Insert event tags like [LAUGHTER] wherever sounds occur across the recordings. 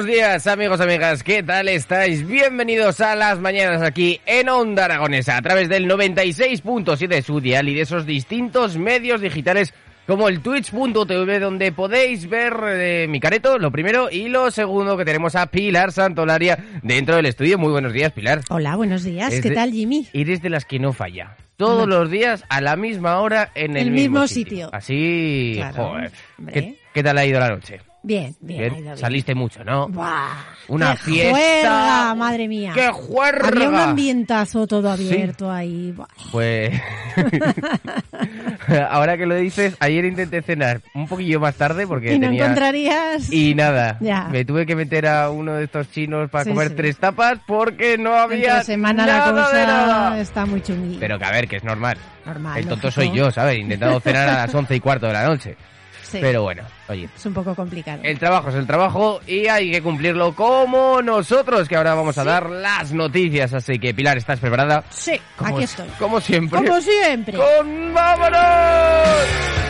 Buenos días amigos, amigas, ¿qué tal estáis? Bienvenidos a las mañanas aquí en Onda Aragonesa a través del 96.7 de su dial y de esos distintos medios digitales como el twitch.tv donde podéis ver eh, mi careto, lo primero, y lo segundo que tenemos a Pilar Santolaria dentro del estudio. Muy buenos días, Pilar. Hola, buenos días. Es ¿Qué de- tal, Jimmy? Eres de las que no falla. Todos No. los días a la misma hora en el, El mismo sitio. Así, Claro, joder. hombre. ¿Qué, qué tal ha ido la noche? Bien, bien. Bien. Saliste mucho, ¿no? Buah, Una qué fiesta. juerga, madre mía. ¡Qué juerga! Había un ambientazo todo abierto ahí. Buah. Pues [LAUGHS] ahora que lo dices, ayer intenté cenar un poquillo más tarde porque Y no tenía encontrarías... y nada, Ya. me tuve que meter a uno de estos chinos para Sí, comer sí. tres tapas porque no había Entre semana nada la cosa de nada. está muy chungui. Pero que a ver, que es normal. Normal, El tonto lógico. soy yo, ¿sabes? Intentando cenar a las once y cuarto de la noche. Sí, Pero bueno, oye. es un poco complicado. El trabajo es el trabajo y hay que cumplirlo como nosotros, que ahora vamos a dar las noticias. Así que, Pilar, ¿estás preparada? Sí, Como- aquí estoy. Como siempre. Como siempre. ¡Con vámonos!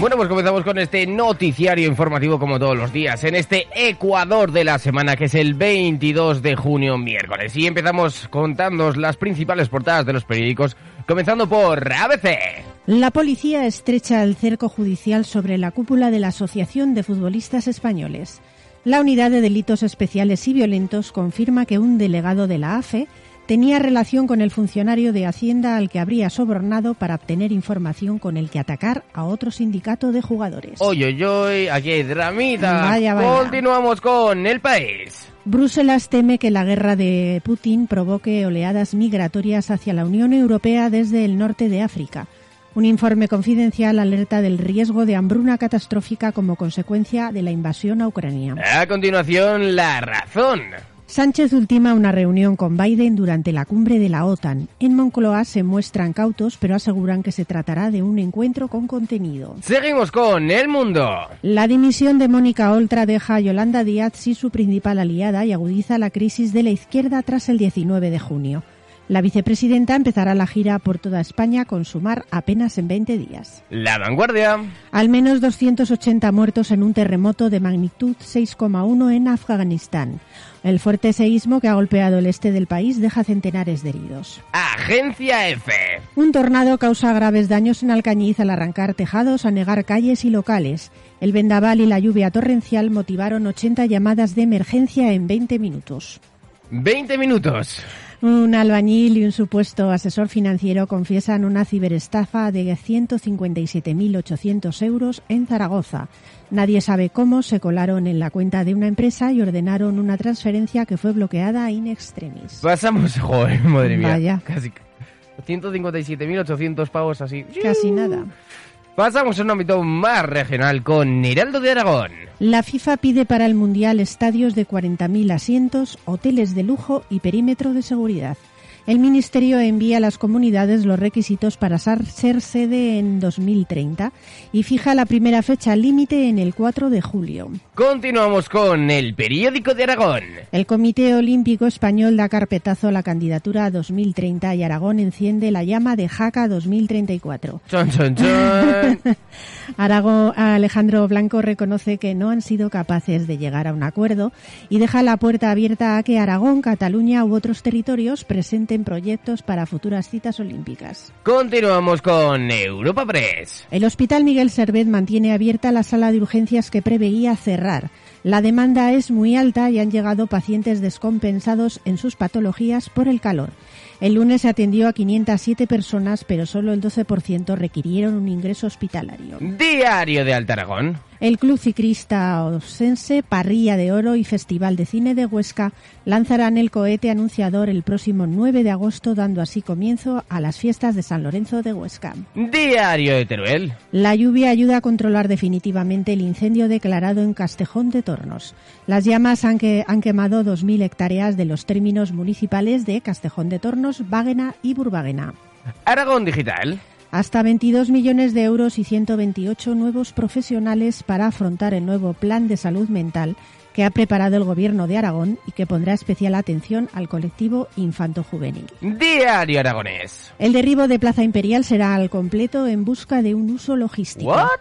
Bueno, pues comenzamos con este noticiario informativo como todos los días, en este Ecuador de la semana que es el 22 de junio, miércoles. Y empezamos contándoos las principales portadas de los periódicos, comenzando por ABC. La policía estrecha el cerco judicial sobre la cúpula de la Asociación de Futbolistas Españoles. La Unidad de Delitos Especiales y Violentos confirma que un delegado de la AFE tenía relación con el funcionario de Hacienda al que habría sobornado para obtener información con el que atacar a otro sindicato de jugadores. Oye, oye, oye, aquí hay dramita. Vaya, vaya. Continuamos con el país. Bruselas teme que la guerra de Putin provoque oleadas migratorias hacia la Unión Europea desde el norte de África. Un informe confidencial alerta del riesgo de hambruna catastrófica como consecuencia de la invasión a Ucrania. A continuación, la razón. Sánchez ultima una reunión con Biden durante la cumbre de la OTAN. En Moncloa se muestran cautos, pero aseguran que se tratará de un encuentro con contenido. Seguimos con el mundo. La dimisión de Mónica Oltra deja a Yolanda Díaz sin su principal aliada y agudiza la crisis de la izquierda tras el 19 de junio. La vicepresidenta empezará la gira por toda España con sumar apenas en 20 días. La vanguardia. Al menos 280 muertos en un terremoto de magnitud 6,1 en Afganistán. El fuerte seísmo que ha golpeado el este del país deja centenares de heridos. Agencia F. Un tornado causa graves daños en Alcañiz al arrancar tejados, anegar calles y locales. El vendaval y la lluvia torrencial motivaron 80 llamadas de emergencia en 20 minutos. 20 minutos. Un albañil y un supuesto asesor financiero confiesan una ciberestafa de 157.800 euros en Zaragoza. Nadie sabe cómo se colaron en la cuenta de una empresa y ordenaron una transferencia que fue bloqueada in extremis. Pasamos, [LAUGHS] joder, madre mía. Vaya. Casi 157.800 pavos así. Casi nada. Pasamos a un ámbito más regional con Heraldo de Aragón. La FIFA pide para el Mundial estadios de 40.000 asientos, hoteles de lujo y perímetro de seguridad. El Ministerio envía a las comunidades los requisitos para ser sede en 2030 y fija la primera fecha límite en el 4 de julio. Continuamos con el periódico de Aragón. El Comité Olímpico Español da carpetazo a la candidatura a 2030 y Aragón enciende la llama de Jaca 2034. Chon, chon, chon. [LAUGHS] Arago, Alejandro Blanco reconoce que no han sido capaces de llegar a un acuerdo y deja la puerta abierta a que Aragón, Cataluña u otros territorios presenten proyectos para futuras citas olímpicas. Continuamos con Europa Press. El Hospital Miguel Servet mantiene abierta la sala de urgencias que preveía cerrar. La demanda es muy alta y han llegado pacientes descompensados en sus patologías por el calor. El lunes se atendió a 507 personas, pero solo el 12% requirieron un ingreso hospitalario. Diario de Alta Aragón. El Club Ciclista Osense, Parrilla de Oro y Festival de Cine de Huesca lanzarán el cohete anunciador el próximo 9 de agosto, dando así comienzo a las fiestas de San Lorenzo de Huesca. Diario de Teruel. La lluvia ayuda a controlar definitivamente el incendio declarado en Castejón de Tornos. Las llamas han, que, han quemado 2.000 hectáreas de los términos municipales de Castejón de Tornos, Váguena y Burbáguena. Aragón Digital. Hasta 22 millones de euros y 128 nuevos profesionales para afrontar el nuevo plan de salud mental que ha preparado el Gobierno de Aragón y que pondrá especial atención al colectivo infanto-juvenil. Diario Aragonés. El derribo de Plaza Imperial será al completo en busca de un uso logístico. ¿What?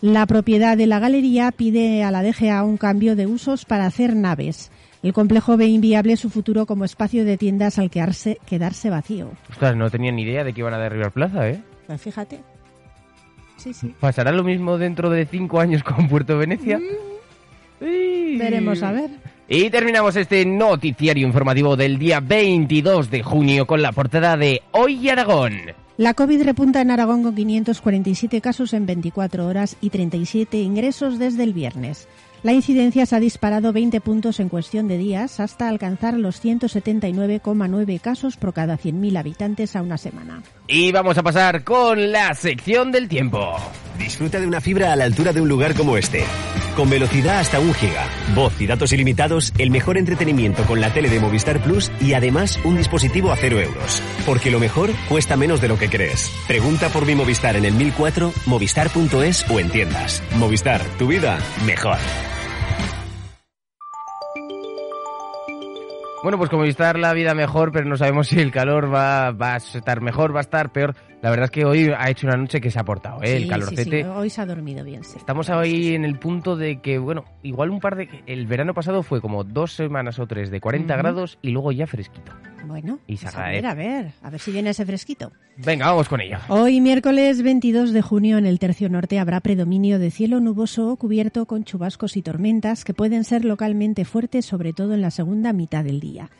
La propiedad de la galería pide a la DGA un cambio de usos para hacer naves. El complejo ve inviable su futuro como espacio de tiendas al quedarse, quedarse vacío. Ostras, no tenía ni idea de que iban a derribar plaza, ¿eh? Pues fíjate. Sí, sí. ¿Pasará lo mismo dentro de cinco años con Puerto Venecia? Sí. Veremos a ver. Y terminamos este noticiario informativo del día 22 de junio con la portada de Hoy Aragón. La COVID repunta en Aragón con 547 casos en 24 horas y 37 ingresos desde el viernes. La incidencia se ha disparado 20 puntos en cuestión de días hasta alcanzar los 179,9 casos por cada 100.000 habitantes a una semana. Y vamos a pasar con la sección del tiempo. Disfruta de una fibra a la altura de un lugar como este. Con velocidad hasta un giga, voz y datos ilimitados, el mejor entretenimiento con la tele de Movistar Plus y además un dispositivo a cero euros. Porque lo mejor cuesta menos de lo que crees. Pregunta por mi Movistar en el 1004, movistar.es o en tiendas. Movistar, tu vida mejor. Bueno, pues como estar la vida mejor, pero no sabemos si el calor va, va a estar mejor, va a estar peor. La verdad es que hoy ha hecho una noche que se ha aportado, ¿eh? el calorcete. sí, sí, Hoy se ha dormido bien, sí. Estamos hoy en el punto de que, bueno, igual un par de... El verano pasado fue como dos semanas o tres de 40 Ujú. grados y luego ya fresquito. Bueno, Y pues a ver, a ver, a ver si viene ese fresquito. Venga, vamos con ello. Hoy, miércoles 22 de junio, en el tercio norte habrá predominio de cielo nuboso o cubierto con chubascos y tormentas que pueden ser localmente fuertes, sobre todo en la segunda mitad del día.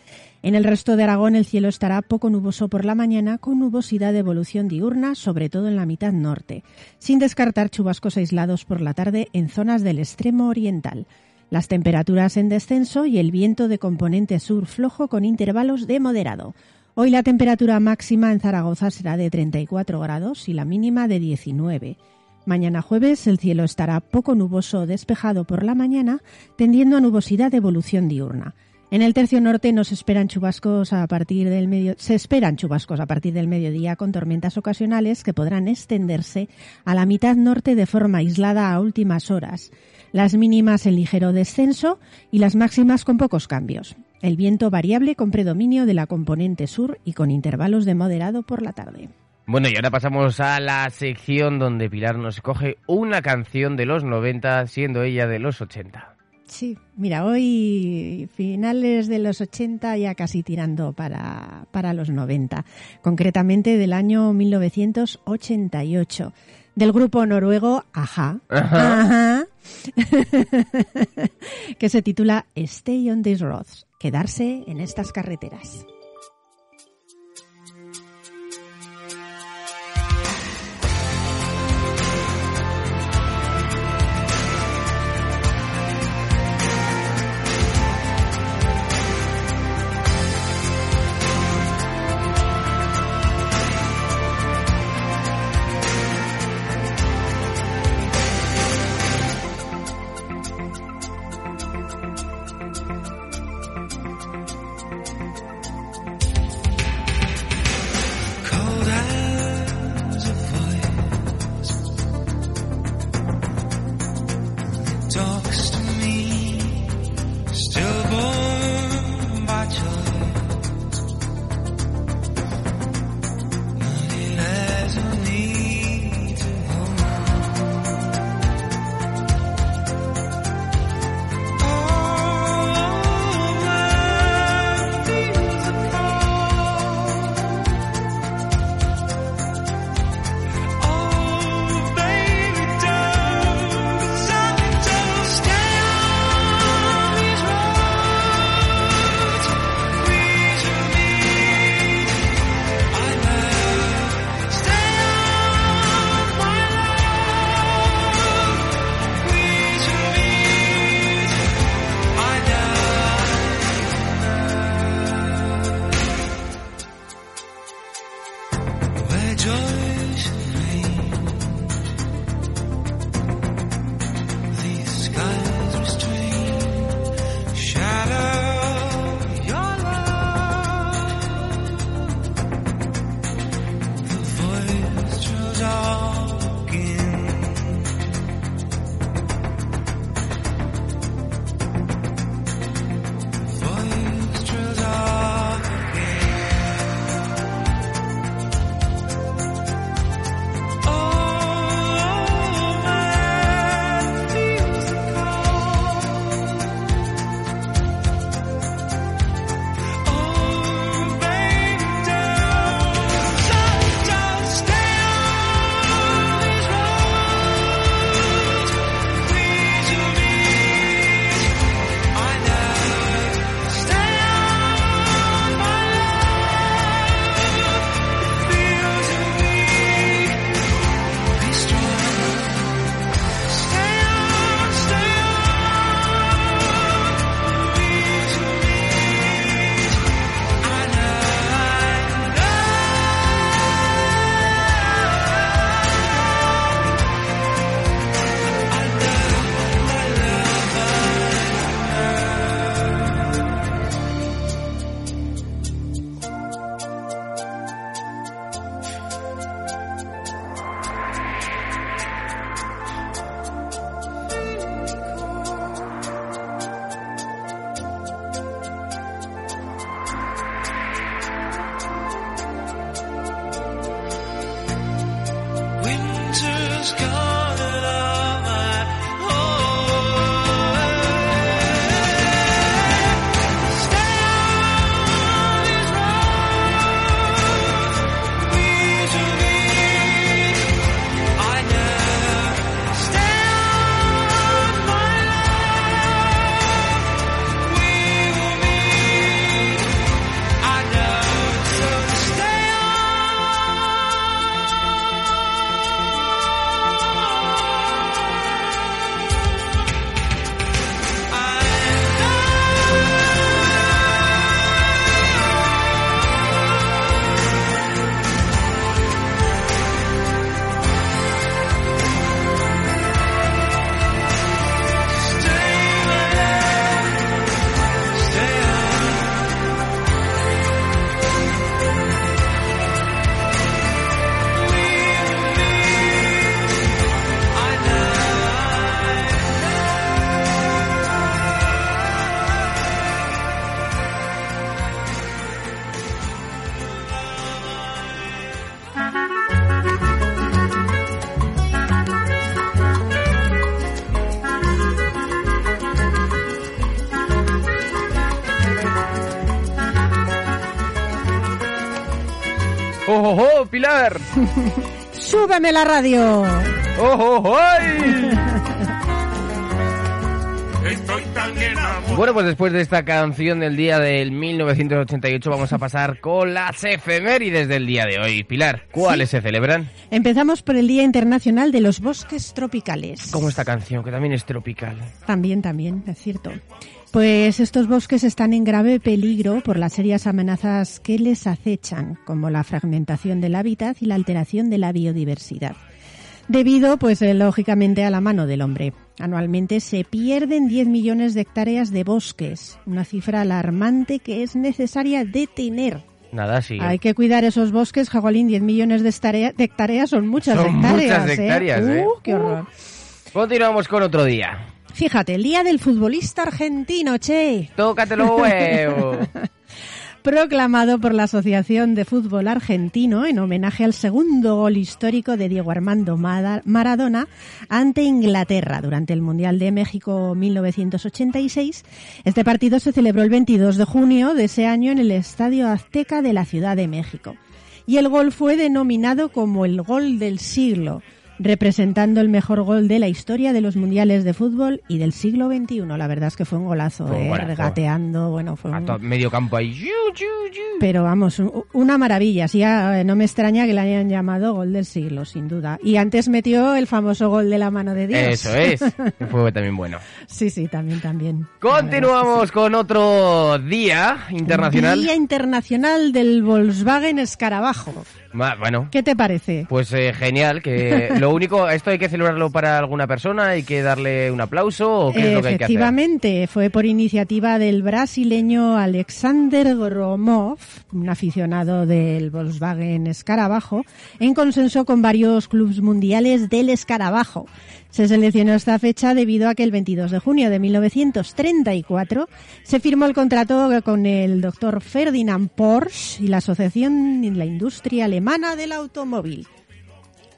En el resto de Aragón el cielo estará poco nuboso por la mañana con nubosidad de evolución diurna, sobre todo en la mitad norte, sin descartar chubascos aislados por la tarde en zonas del extremo oriental. Las temperaturas en descenso y el viento de componente sur flojo con intervalos de moderado. Hoy la temperatura máxima en Zaragoza será de 34 grados y la mínima de 19. Mañana jueves el cielo estará poco nuboso o despejado por la mañana, tendiendo a nubosidad de evolución diurna. En el tercio norte nos esperan chubascos a partir del medio, se esperan chubascos a partir del mediodía con tormentas ocasionales que podrán extenderse a la mitad norte de forma aislada a últimas horas. Las mínimas en ligero descenso y las máximas con pocos cambios. El viento variable con predominio de la componente sur y con intervalos de moderado por la tarde. Bueno, y ahora pasamos a la sección donde Pilar nos coge una canción de los 90, siendo ella de los 80. Sí, mira, hoy finales de los 80 ya casi tirando para, para los 90, concretamente del año 1988, del grupo noruego Aja, Ajá, [LAUGHS] que se titula Stay on these roads, quedarse en estas carreteras. ¡Oh, oh, oh, Pilar! [LAUGHS] ¡Súbeme la radio! ¡Oh, oh, oh! ay! Estoy tan. Bueno, pues después de esta canción del día del 1988 vamos a pasar con las efemérides del día de hoy. Pilar, ¿cuáles se celebran? Empezamos por el Día Internacional de los Bosques Tropicales. Como esta canción, que también es tropical. También, también, es cierto. Pues estos bosques están en grave peligro por las serias amenazas que les acechan, como la fragmentación del hábitat y la alteración de la biodiversidad. Debido, pues, eh, lógicamente, a la mano del hombre. Anualmente se pierden 10 millones de hectáreas de bosques, una cifra alarmante que es necesaria detener. Nada, sí. Hay que cuidar esos bosques, Jagualín, 10 millones de, hectáreas son muchas Son hectáreas. muchas hectáreas, ¿eh? Uh, qué horror. Continuamos con otro día. Fíjate, el día del futbolista argentino, che. Tócatelo huevo. [LAUGHS] proclamado por la Asociación de Fútbol Argentino en homenaje al segundo gol histórico de Diego Armando Maradona ante Inglaterra durante el Mundial de México 1986. Este partido se celebró el 22 de junio de ese año en el Estadio Azteca de la Ciudad de México. Y el gol fue denominado como el gol del siglo, representando el mejor gol de la historia de los mundiales de fútbol y del siglo XXI. La verdad es que fue un golazo, Fue un ¿eh? golazo. regateando, bueno, fue un... medio campo ahí. Yu, yu, yu. Pero vamos, una maravilla. Sí, eh, no me extraña que le hayan llamado gol del siglo, sin duda. Y antes metió el famoso gol de la mano de Dios. Eso es. [LAUGHS] Fue también bueno. Sí, sí, también, también. Continuamos con otro día internacional. Día Internacional del Volkswagen Escarabajo. Ma- Bueno, ¿Qué te parece? pues eh, genial. Que [LAUGHS] lo único, esto hay que celebrarlo para alguna persona, hay que darle un aplauso o qué es lo que hay que hacer. Efectivamente, fue por iniciativa del brasileño Alexander Gromov, un aficionado del Volkswagen Escarabajo, en consenso con varios clubes mundiales del Escarabajo. Se seleccionó esta fecha debido a que el 22 de junio de 1934 se firmó el contrato con el doctor Ferdinand Porsche y la Asociación de la Industria Alemana del Automóvil.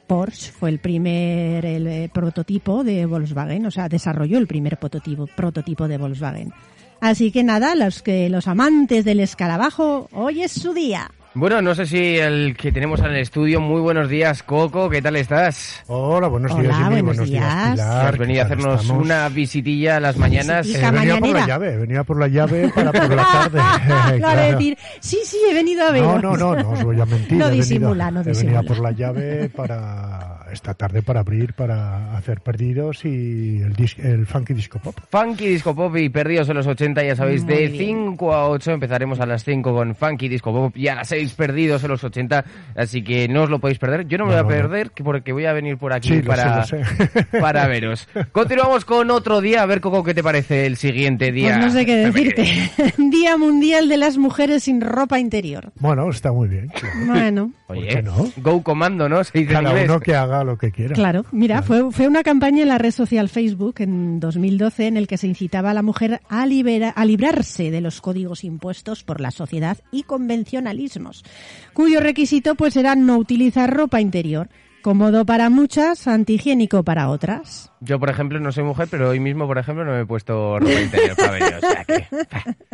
Porsche fue el primer eh, prototipo de Volkswagen, o sea, desarrolló el primer prototipo, prototipo de Volkswagen. Así que nada, los que los amantes del escarabajo, hoy es su día. Bueno, no sé si el que tenemos en el estudio, muy buenos días, Coco, ¿qué tal estás? Hola, buenos Hola, días y muy buenos buenos días, días. Pilar. Has venido a ¿qué tal hacernos estamos? una visitilla a las mañanas. Eh, venía por la llave, venía por la llave para por la tarde. [LAUGHS] [LAUGHS] claro, Claro. decir, sí, sí, he venido a ver. No, no, no, no os voy a [LAUGHS] mentir. No he venido- disimula, no he disimula. Venía por la llave para esta tarde para abrir, para hacer perdidos y el, dis- el funky disco pop. Funky Disco Pop y Perdidos en los 80, ya sabéis, Muy de bien. 5 a 8 empezaremos a las 5 con Funky Disco Pop y a las 6 Perdidos en los 80, así que no os lo podéis perder. Yo no me No, voy a perder que porque voy a venir por aquí Sí, lo para, sé, lo sé. [LAUGHS] para veros. Continuamos con otro día, a ver Coco, ¿qué te parece el siguiente día? Pues no sé qué decirte. [LAUGHS] Día Mundial de las Mujeres sin ropa interior. Bueno, está muy bien. claro. Bueno, ¿Por Oye, qué no? Go Comando, ¿no? Se dice Cada uno que haga lo que quiera. Claro, mira, fue, fue una campaña en la red social Facebook en 2012 en el que se incitaba a la mujer a, libera- a librarse de los códigos impuestos por la sociedad y convencionalismos, cuyo requisito pues era no utilizar ropa interior, Cómodo para muchas, antihigiénico para otras. Yo, por ejemplo, no soy mujer, pero hoy mismo, por ejemplo, no me he puesto ropa interior para venir. O sea que...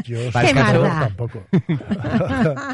Yo Para soy el caso- casado tampoco. [LAUGHS]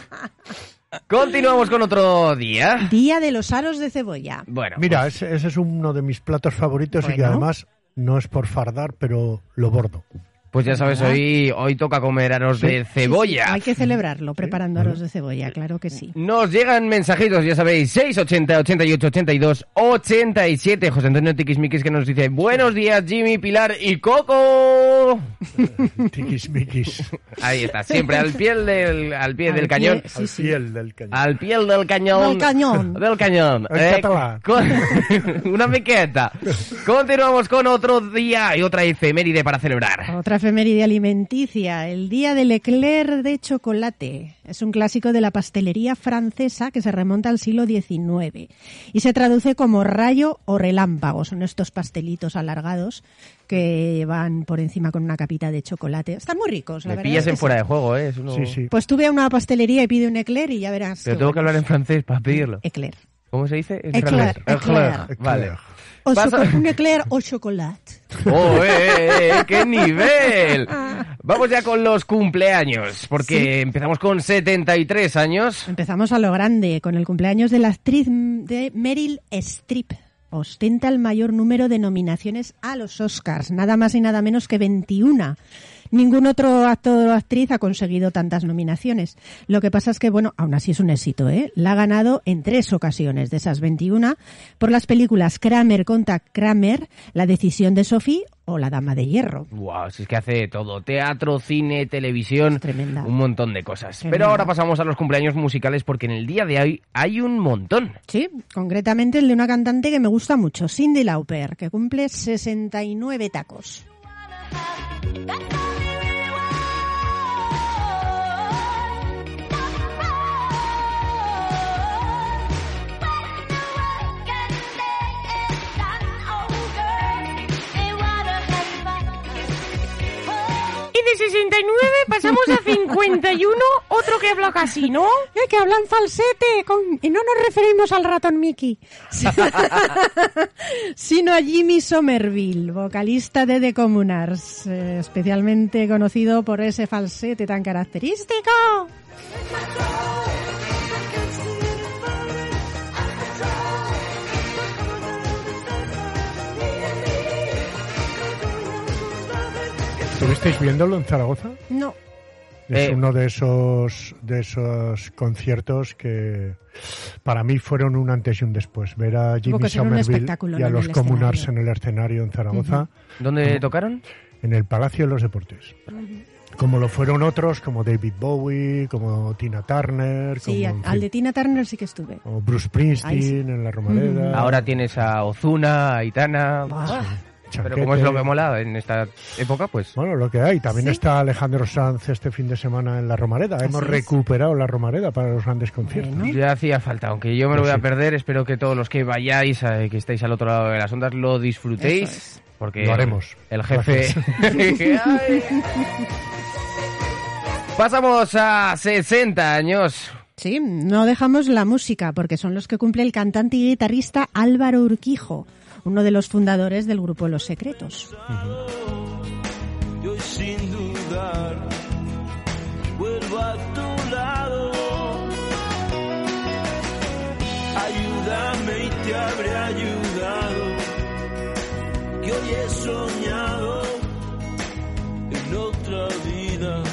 [LAUGHS] Continuamos con otro día. Día de los aros de cebolla. Bueno, Mira, pues, ese, ese es uno de mis platos favoritos y que además no es por fardar, pero lo bordo. Pues ya sabes, hoy, hoy toca comer aros de cebolla. Hay que celebrarlo preparando aros de cebolla, claro que sí. Nos llegan mensajitos, ya sabéis, 680, 88, 82, 87. José Antonio Tiquismiquis que nos dice, buenos días Jimmy, Pilar y Coco. [LAUGHS] Tiquismiquis. Ahí está, siempre al pie del, al pie Al del pie, cañón. Sí, Al sí. piel del cañón. Al pie del cañón. Del cañón. Del cañón. Con- [LAUGHS] una miqueta. Continuamos con otro día y otra efeméride para celebrar. Otra efeméride alimenticia, el día del eclair de chocolate. Es un clásico de la pastelería francesa que se remonta al siglo XIX y se traduce como rayo o relámpago. Son estos pastelitos alargados que van por encima con una capita de chocolate. Están muy ricos, la Me verdad. pillas es que en fuera sí. de juego, ¿eh? Es uno- Sí, sí. Pues tú ve a una pastelería y pide un eclair y ya verás. Pero tengo que hablar en francés para pedirlo. Eclair. ¿Cómo se dice? En Eclair, francés. eclair. Vale. O eclair o chocolate. ¡Oh, eh, eh, eh! [LAUGHS] ¡Qué nivel! Vamos ya con los cumpleaños, porque empezamos con 73 años. Empezamos a lo grande, con el cumpleaños de la actriz de Meryl Streep. Ostenta el mayor número de nominaciones a los Oscars, nada más y nada menos que 21. Ningún otro actor o actriz ha conseguido tantas nominaciones. Lo que pasa es que, bueno, aún así es un éxito, ¿eh? La ha ganado en tres ocasiones de esas 21 por las películas Kramer contra Kramer, La decisión de Sophie o La dama de hierro. Wow, si es que hace todo, teatro, cine, televisión, Es tremenda. un montón de cosas. Tremenda. Pero ahora pasamos a los cumpleaños musicales porque en el día de hoy hay un montón. Sí, concretamente el de una cantante que me gusta mucho, Cindy Lauper, que cumple 69 tacos. De 69 pasamos a 51, otro que habla casi, ¿no? Eh, que hablan falsete con- y no nos referimos al ratón Mickey, [LAUGHS] sino a Jimmy Somerville, vocalista de The Communards, eh, especialmente conocido por ese falsete tan característico. ¿Estuvisteis viéndolo en Zaragoza? No, Es Eh, uno de esos, de esos conciertos que para mí fueron un antes y un después. Ver a Jimmy Somerville y a los Comunars escenario. en el escenario en Zaragoza, ¿Dónde tocaron? en el Palacio de los Deportes. Como lo fueron otros, como David Bowie, como Tina Turner, sí, como, al de Tina Turner sí que estuve. o Bruce Springsteen sí. en la Romareda. Ahora tienes a Ozuna, a Aitana. Buah. Pero Chanquete. como es lo que mola en esta época, pues... Bueno, lo que hay. También Sí. está Alejandro Sanz este fin de semana en la Romareda. Hemos es. recuperado la Romareda para los grandes conciertos. Bueno. Ya hacía falta, aunque yo me lo Pues voy a perder. Espero que todos los que vayáis, eh, que estáis al otro lado de las ondas, lo disfrutéis. Porque Lo haremos. El jefe. [LAUGHS] Pasamos a 60 años. Sí, no dejamos la música porque son los que cumple el cantante y guitarrista Álvaro Urquijo, uno de los fundadores del grupo Los Secretos. y hoy sin dudar vuelvo a tu lado. Ayúdame y te habré ayudado, que hoy he soñado en otra vida,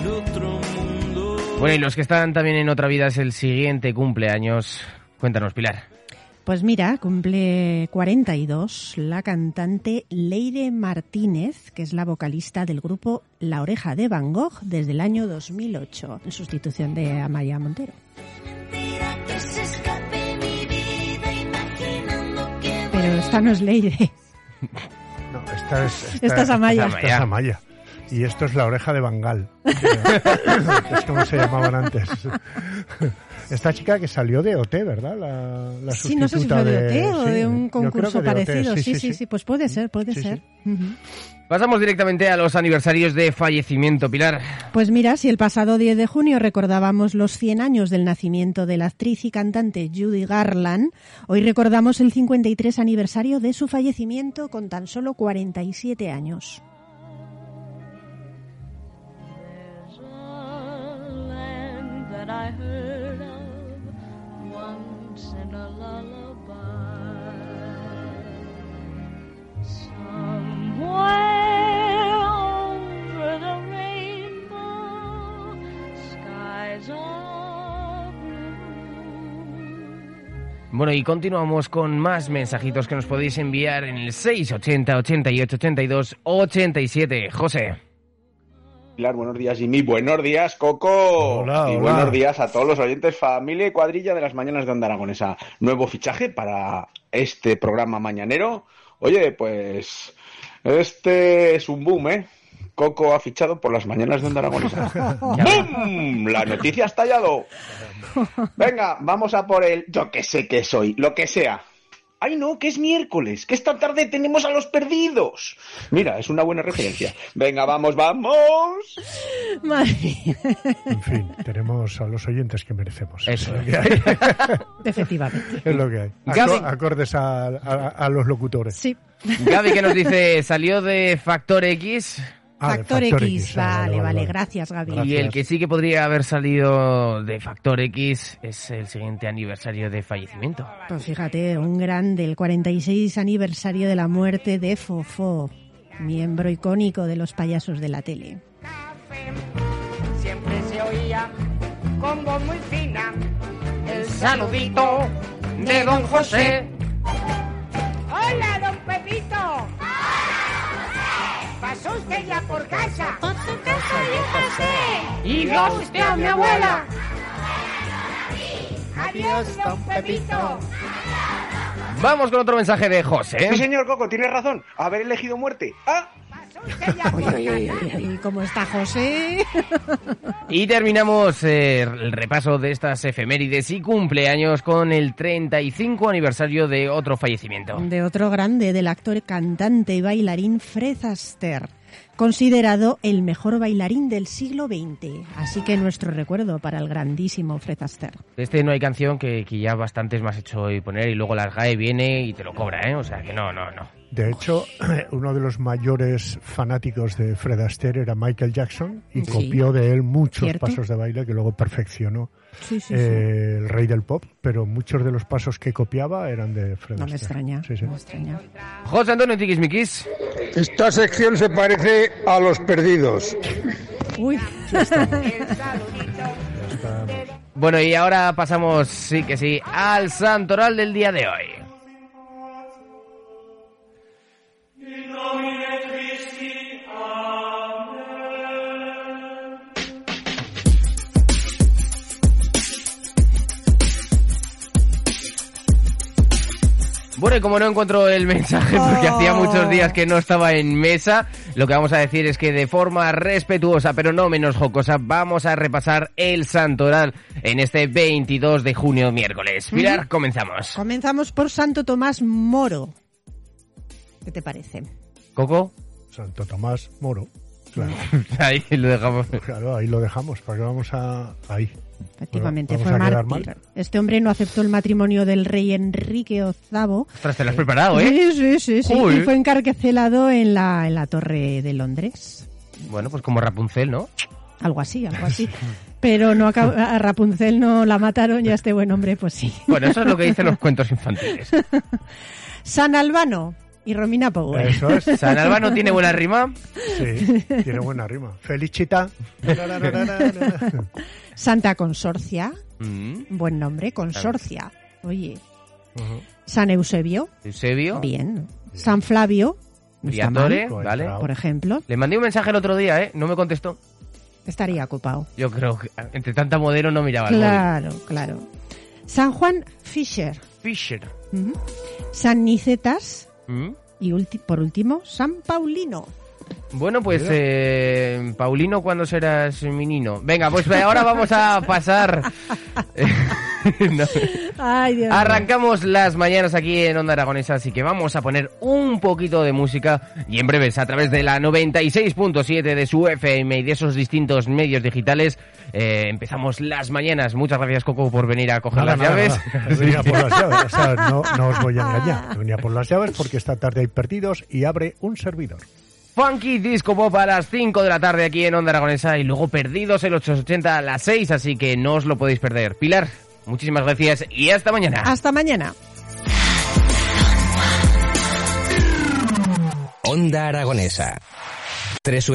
en otro mundo. Bueno, y los que están también en otra vida es el siguiente cumpleaños. Cuéntanos, Pilar. Pues mira, cumple 42 la cantante Leire Martínez, que es la vocalista del grupo La Oreja de Van Gogh desde el año 2008, en sustitución de Amaya Montero. Pero esta no es Leire, [LAUGHS] No, esta es, esta es Amaya. esta es Amaya. Y esto es la oreja de Bangal, [LAUGHS] es como se llamaban antes. Esta chica que salió de OT, ¿verdad? La, la Sí, no sé si fue de de- OT o sí, de un concurso parecido. Sí sí, sí, pues puede ser, puede Sí, ser. Pasamos directamente a los aniversarios de fallecimiento, Pilar. Pues mira, si el pasado 10 de junio recordábamos los 100 años del nacimiento de la actriz y cantante Judy Garland, hoy recordamos el 53 aniversario de su fallecimiento con tan solo 47 años. That I heard of once in a lullaby. Somewhere over the rainbow, skies. Bueno, y continuamos con más mensajitos que nos podéis enviar en el 680 88 82 87. José. Pilar, buenos días, Jimmy. Buenos días, Coco. Hola, y hola. buenos días a todos los oyentes, familia y cuadrilla de las mañanas de Onda Aragonesa. Nuevo fichaje para este programa mañanero. Oye, pues este es un boom, ¿eh? Coco ha fichado por las mañanas de Onda Aragonesa. [LAUGHS] ¡Bum! La noticia ha estallado. Venga, vamos a por el yo que sé que soy, lo que sea. Ay, no, que es miércoles, que esta tarde tenemos a los perdidos. Mira, es una buena referencia. Venga, vamos, vamos. Madre mía. En fin, tenemos a los oyentes que merecemos. Eso es. lo que hay. [LAUGHS] Efectivamente. Es lo que hay. Acordes a, a- a los locutores. Sí. Gaby que nos dice, salió de Factor X Ah, Factor, Factor X, X, vale, vale, vale, vale, vale. gracias Gaby. Gracias. y el que sí que podría haber salido de Factor X es el siguiente aniversario de fallecimiento. Pues fíjate, un grande, el 46 aniversario de la muerte de Fofó, miembro icónico de los payasos de la tele. Siempre se oía con voz muy fina el saludito de don José. Hola, don Pepito. ¿Pasó usted ya por casa? Por su casa. ¿Y vio usted a mi abuela? Adiós, don Pepito. Vamos con otro mensaje de José. Sí, señor Coco, tiene razón. Haber elegido muerte. Ah. ¿Y cómo está José? Y terminamos eh, el repaso de estas efemérides y cumpleaños con el 35 aniversario de otro fallecimiento. De otro grande, del actor, cantante y bailarín Fred Astaire, considerado el mejor bailarín del siglo XX. Así que nuestro recuerdo para el grandísimo Fred Astaire. De Este no hay canción que, que ya bastantes más hecho hoy poner y luego las GAE viene y te lo cobra, ¿eh? O sea que no, no, no. De hecho, [CLEARS THROAT] uno de los mayores fanáticos de Fred Astaire era Michael Jackson y Sí. copió de él muchos ¿Cierto? pasos de baile que luego perfeccionó Sí, sí, eh, el rey del pop, pero muchos de los pasos que copiaba eran de Fred No me Astaire. extraña, Sí, sí. no me extraña. José Antonio Tiquismiquis. Esta sección se parece a los perdidos. Uy, Ya estamos. Bueno, y ahora pasamos, sí que sí, al santoral del día de hoy. Bueno, y como no encuentro el mensaje porque Oh. hacía muchos días que no estaba en mesa, lo que vamos a decir es que de forma respetuosa, pero no menos jocosa, vamos a repasar el santoral en este 22 de junio, miércoles. Pilar, comenzamos. comenzamos por Santo Tomás Moro. ¿Qué te parece? Coco, Santo Tomás Moro. Claro, [LAUGHS] ahí lo dejamos. claro, ahí lo dejamos. ¿Para qué vamos a ahí? Efectivamente, Bueno, fue ¿vamos a mártir. mal? Este hombre no aceptó el matrimonio del rey Enrique VIII. Ostras, te lo has preparado, ¿eh? Sí, sí, sí, sí. Y fue encarcelado en la, en la torre de Londres. Bueno, pues como Rapunzel, ¿no? Algo así, algo así. Pero no acab- a Rapunzel no la mataron y a este buen hombre, pues sí. Bueno, eso es lo que dicen los [LAUGHS] cuentos infantiles. San Albano y Romina Power. Eso es. [LAUGHS] San Albano tiene buena rima. Sí, tiene buena rima. Felicita. [LAUGHS] Santa Consorcia, Mm, buen nombre, Consorcia. Oye. San Eusebio, Eusebio, bien. San Flavio, no está mal, Viatore, mal. ¿vale? por ejemplo, Le mandé un mensaje el otro día, ¿eh? No me contestó. estaría ocupado. Yo creo que entre tanta modelo no miraba el. Claro, claro. San Juan Fisher, Fisher. San Nicetas ¿Mm? y por último San Paulino. Bueno, pues eh, Paulino, ¿cuándo serás menino? Venga, pues ahora vamos a [LAUGHS] pasar. [LAUGHS] No. Ay, Dios mío. Arrancamos las mañanas aquí en Onda Aragonesa, así que vamos a poner un poquito de música y en breves a través de la 96.7 de su FM y de esos distintos medios digitales eh, empezamos las mañanas. Muchas gracias Coco por venir a coger Nada, las nada, llaves. nada. Venía por las llaves. O sea, no, no os voy a [LAUGHS] engañar. Venía por las llaves porque esta tarde hay perdidos y abre un servidor. Funky Disco Pop a las 5 de la tarde aquí en Onda Aragonesa y luego perdidos el 880 a las 6, así que no os lo podéis perder. Pilar, muchísimas gracias y hasta mañana. Hasta mañana. Onda Aragonesa. Tres